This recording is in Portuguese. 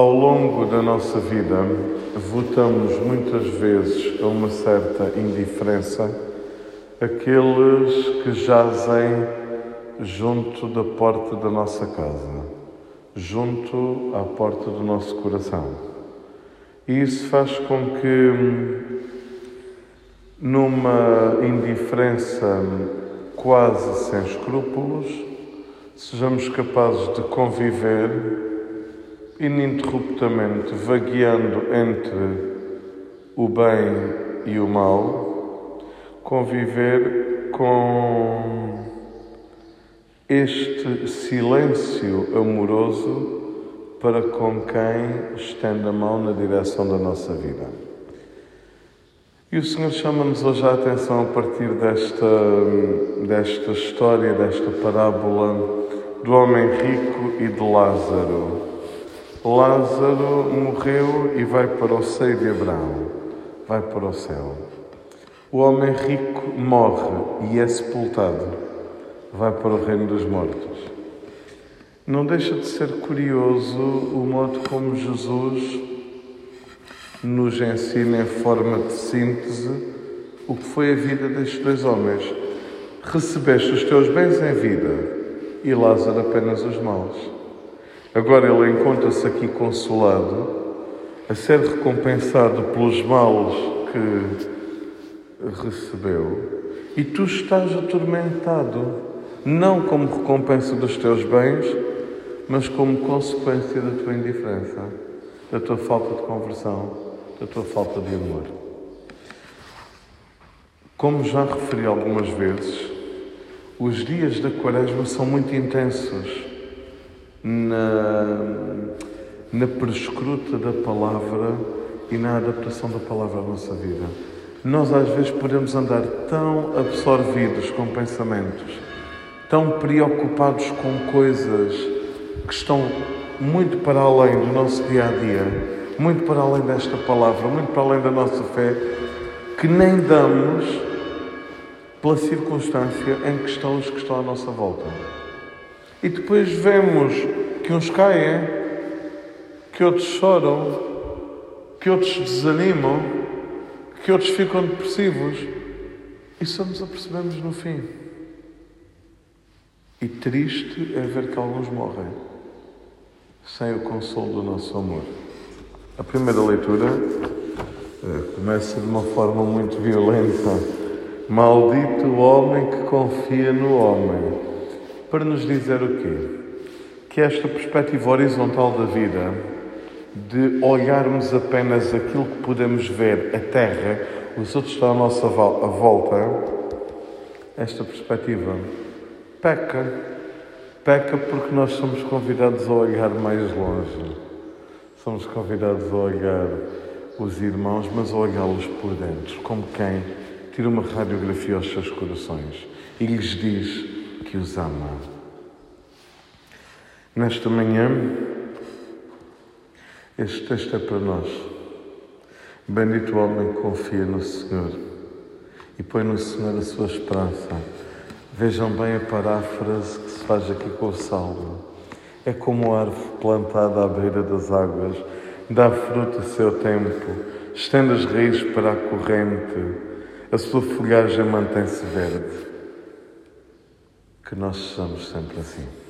Ao longo da nossa vida, votamos muitas vezes a uma certa indiferença aqueles que jazem junto da porta da nossa casa, junto à porta do nosso coração. E isso faz com que, numa indiferença quase sem escrúpulos, sejamos capazes de conviver ininterruptamente vagueando entre o bem e o mal, conviver com este silêncio amoroso para com quem estende a mão na direção da nossa vida. E o Senhor chama-nos hoje a atenção a partir desta, desta história, desta parábola do homem rico e de Lázaro. Lázaro morreu e vai para o seio de Abraão, vai para o céu. O homem rico morre e é sepultado, vai para o reino dos mortos. Não deixa de ser curioso o modo como Jesus nos ensina em forma de síntese o que foi a vida destes dois homens. Recebeste os teus bens em vida e Lázaro apenas os maus. Agora ele encontra-se aqui consolado, a ser recompensado pelos males que recebeu, e tu estás atormentado, não como recompensa dos teus bens, mas como consequência da tua indiferença, da tua falta de conversão, da tua falta de amor. Como já referi algumas vezes, os dias da Quaresma são muito intensos na, na prescruta da palavra e na adaptação da palavra à nossa vida. Nós às vezes podemos andar tão absorvidos com pensamentos, tão preocupados com coisas que estão muito para além do nosso dia a dia, muito para além desta palavra, muito para além da nossa fé, que nem damos pela circunstância em que estão os que estão à nossa volta. E depois vemos que uns caem, que outros choram, que outros desanimam, que outros ficam depressivos. E só nos apercebemos no fim. E triste é ver que alguns morrem sem o consolo do nosso amor. A primeira leitura eh, começa de uma forma muito violenta. Maldito o homem que confia no homem para nos dizer o quê? Que esta perspectiva horizontal da vida, de olharmos apenas aquilo que podemos ver, a terra, os outros estão à nossa volta, esta perspectiva peca. Peca porque nós somos convidados a olhar mais longe. Somos convidados a olhar os irmãos, mas a olhá-los por dentro, como quem tira uma radiografia aos seus corações e lhes diz que os ama. Nesta manhã, este texto é para nós. Bendito o homem confia no Senhor e põe no Senhor a sua esperança. Vejam bem a paráfrase que se faz aqui com o salmo. É como a árvore plantada à beira das águas, dá fruto a seu tempo, estende as raízes para a corrente, a sua folhagem mantém-se verde que nós sejamos sempre assim.